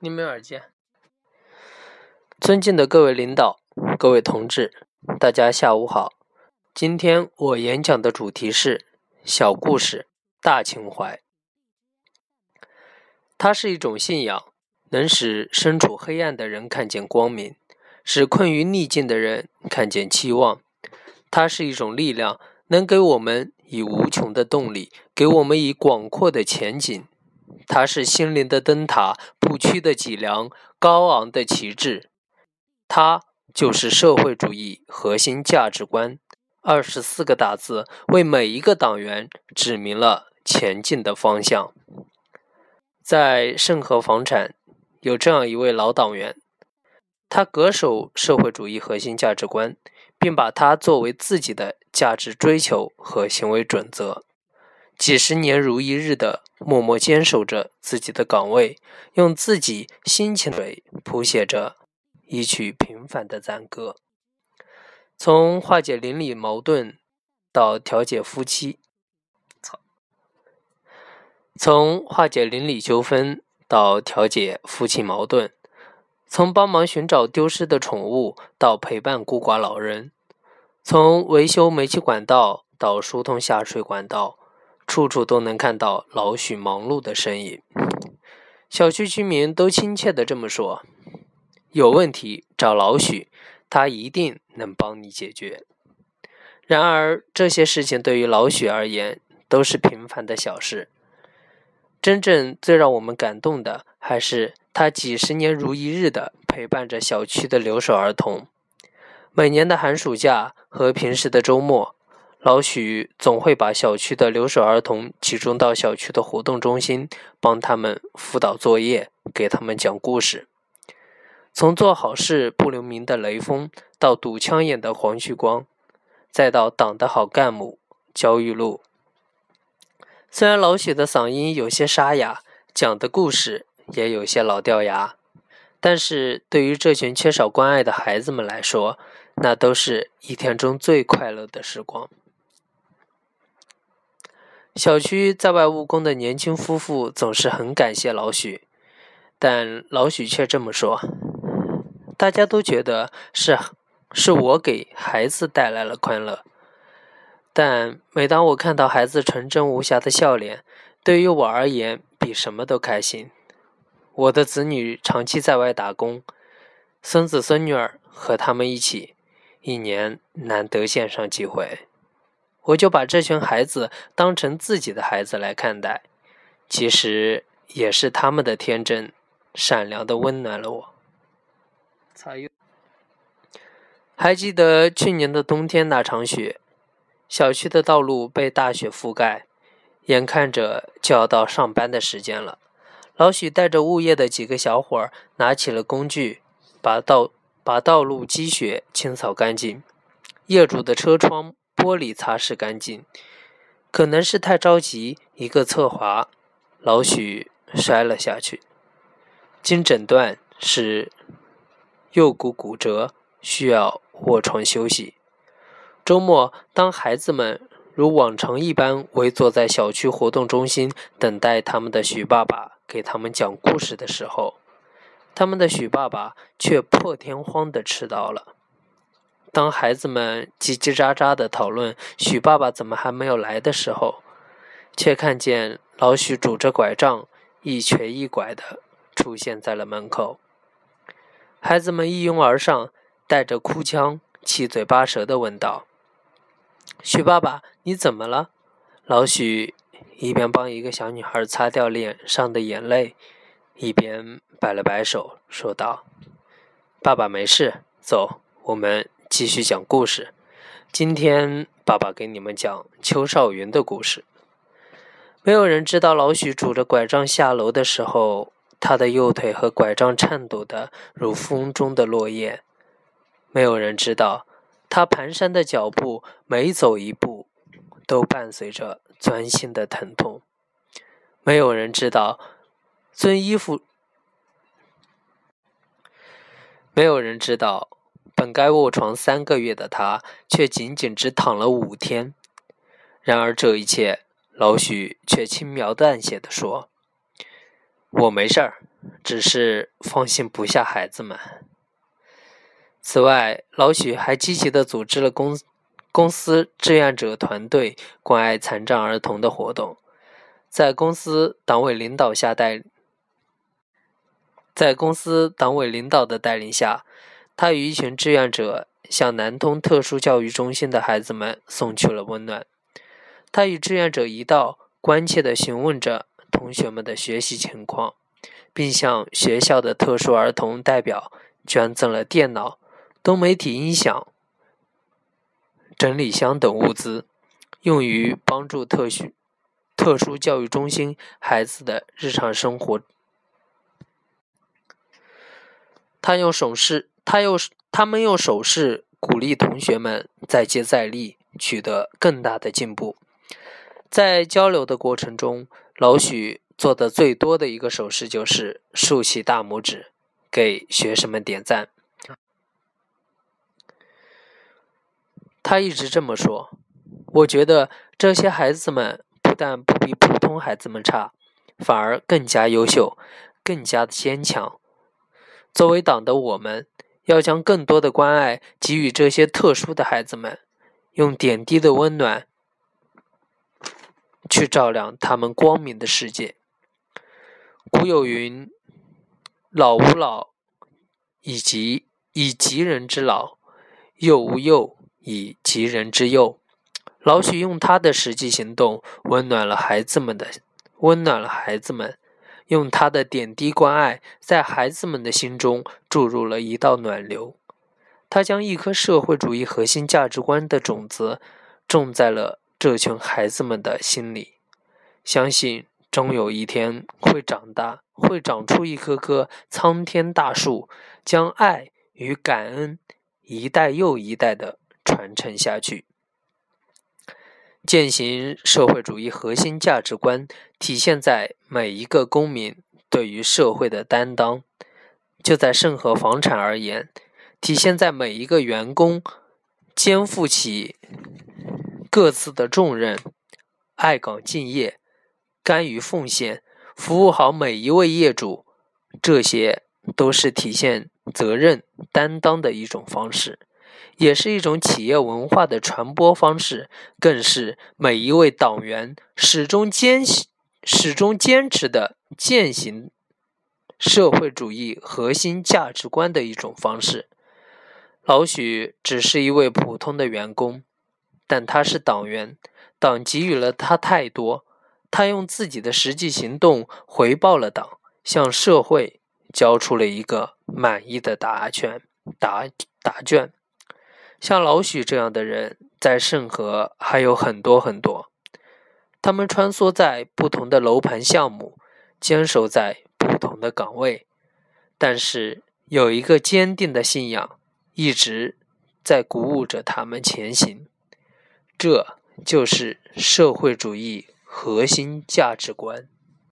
你没耳机。尊敬的各位领导、各位同志，大家下午好。今天我演讲的主题是小故事大情怀。它是一种信仰，能使身处黑暗的人看见光明，使困于逆境的人看见期望。它是一种力量，能给我们以无穷的动力，给我们以广阔的前景。它是心灵的灯塔，不屈的脊梁，高昂的旗帜。它就是社会主义核心价值观。二十四个大字，为每一个党员指明了前进的方向。在盛和房产，有这样一位老党员，他恪守社会主义核心价值观，并把它作为自己的价值追求和行为准则。几十年如一日的默默坚守着自己的岗位，用自己辛勤的谱写着一曲平凡的赞歌。从化解邻里矛盾到调解夫妻，操！从化解邻里纠纷到调解夫妻矛盾，从帮忙寻找丢失的宠物到陪伴孤寡老人，从维修煤气管道到疏通下水管道。处处都能看到老许忙碌的身影，小区居民都亲切地这么说：“有问题找老许，他一定能帮你解决。”然而，这些事情对于老许而言都是平凡的小事。真正最让我们感动的，还是他几十年如一日地陪伴着小区的留守儿童。每年的寒暑假和平时的周末。老许总会把小区的留守儿童集中到小区的活动中心，帮他们辅导作业，给他们讲故事。从做好事不留名的雷锋，到堵枪眼的黄旭光，再到党的好干部焦裕禄。虽然老许的嗓音有些沙哑，讲的故事也有些老掉牙，但是对于这群缺少关爱的孩子们来说，那都是一天中最快乐的时光。小区在外务工的年轻夫妇总是很感谢老许，但老许却这么说：“大家都觉得是是我给孩子带来了快乐，但每当我看到孩子纯真无瑕的笑脸，对于我而言比什么都开心。我的子女长期在外打工，孙子孙女儿和他们一起，一年难得见上几回。”我就把这群孩子当成自己的孩子来看待，其实也是他们的天真、善良的温暖了我。还记得去年的冬天那场雪，小区的道路被大雪覆盖，眼看着就要到上班的时间了。老许带着物业的几个小伙儿，拿起了工具，把道把道路积雪清扫干净，业主的车窗。玻璃擦拭干净，可能是太着急，一个侧滑，老许摔了下去。经诊断是右骨骨折，需要卧床休息。周末，当孩子们如往常一般围坐在小区活动中心，等待他们的许爸爸给他们讲故事的时候，他们的许爸爸却破天荒的迟到了。当孩子们叽叽喳喳的讨论许爸爸怎么还没有来的时候，却看见老许拄着拐杖，一瘸一拐的出现在了门口。孩子们一拥而上，带着哭腔，七嘴八舌的问道：“许爸爸，你怎么了？”老许一边帮一个小女孩擦掉脸上的眼泪，一边摆了摆手，说道：“爸爸没事，走，我们。”继续讲故事。今天爸爸给你们讲邱少云的故事。没有人知道老许拄着拐杖下楼的时候，他的右腿和拐杖颤抖的如风中的落叶。没有人知道他蹒跚的脚步，每走一步都伴随着钻心的疼痛。没有人知道尊衣服，没有人知道。本该卧床三个月的他，却仅仅只躺了五天。然而这一切，老许却轻描淡写的说：“我没事儿，只是放心不下孩子们。此外，老许还积极的组织了公公司志愿者团队关爱残障儿童的活动，在公司党委领导下带，在公司党委领导的带领下，他与一群志愿者向南通特殊教育中心的孩子们送去了温暖。他与志愿者一道，关切地询问着同学们的学习情况，并向学校的特殊儿童代表捐赠了电脑、多媒体音响、整理箱等物资，用于帮助特殊特殊教育中心孩子的日常生活。他用手势，他用他们用手势鼓励同学们再接再厉，取得更大的进步。在交流的过程中，老许做的最多的一个手势就是竖起大拇指，给学生们点赞。他一直这么说：“我觉得这些孩子们不但不比普通孩子们差，反而更加优秀，更加的坚强。作为党的我们，要将更多的关爱给予这些特殊的孩子们，用点滴的温暖。”去照亮他们光明的世界。古有云：“老吾老以及以及人之老，幼吾幼以及人之幼。”老许用他的实际行动温暖了孩子们的，温暖了孩子们，用他的点滴关爱，在孩子们的心中注入了一道暖流。他将一颗社会主义核心价值观的种子种在了。这群孩子们的心里，相信终有一天会长大，会长出一棵棵苍天大树，将爱与感恩一代又一代的传承下去。践行社会主义核心价值观，体现在每一个公民对于社会的担当；就在盛和房产而言，体现在每一个员工肩负起。各自的重任，爱岗敬业，甘于奉献，服务好每一位业主，这些都是体现责任担当的一种方式，也是一种企业文化的传播方式，更是每一位党员始终坚始终坚持的践行社会主义核心价值观的一种方式。老许只是一位普通的员工。但他是党员，党给予了他太多，他用自己的实际行动回报了党，向社会交出了一个满意的答卷。答答卷。像老许这样的人，在盛和还有很多很多，他们穿梭在不同的楼盘项目，坚守在不同的岗位，但是有一个坚定的信仰，一直在鼓舞着他们前行。这就是社会主义核心价值观。